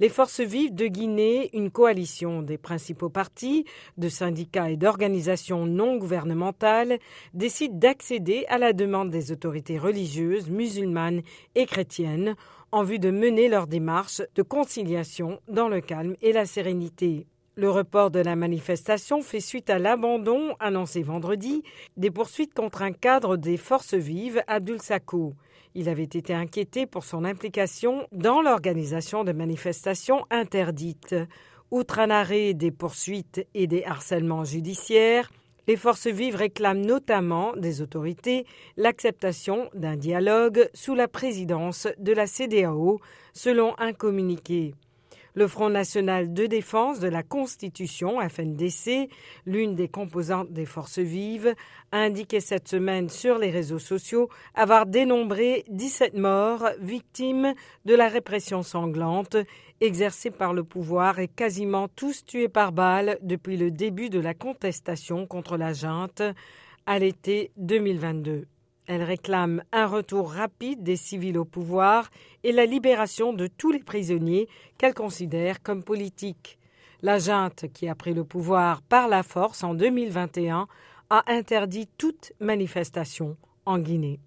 les forces vives de Guinée, une coalition des principaux partis, de syndicats et d'organisations non gouvernementales, décident d'accéder à la demande des autorités religieuses, musulmanes et chrétiennes en vue de mener leur démarche de conciliation dans le calme et la sérénité. Le report de la manifestation fait suite à l'abandon, annoncé vendredi, des poursuites contre un cadre des forces vives, Abdul Sako. Il avait été inquiété pour son implication dans l'organisation de manifestations interdites. Outre un arrêt des poursuites et des harcèlements judiciaires, les forces vives réclament notamment des autorités l'acceptation d'un dialogue sous la présidence de la CDAO, selon un communiqué. Le Front national de défense de la Constitution, FNDC, l'une des composantes des forces vives, a indiqué cette semaine sur les réseaux sociaux avoir dénombré 17 morts victimes de la répression sanglante exercée par le pouvoir et quasiment tous tués par balle depuis le début de la contestation contre la junte à l'été 2022. Elle réclame un retour rapide des civils au pouvoir et la libération de tous les prisonniers qu'elle considère comme politiques. La junte, qui a pris le pouvoir par la force en 2021, a interdit toute manifestation en Guinée.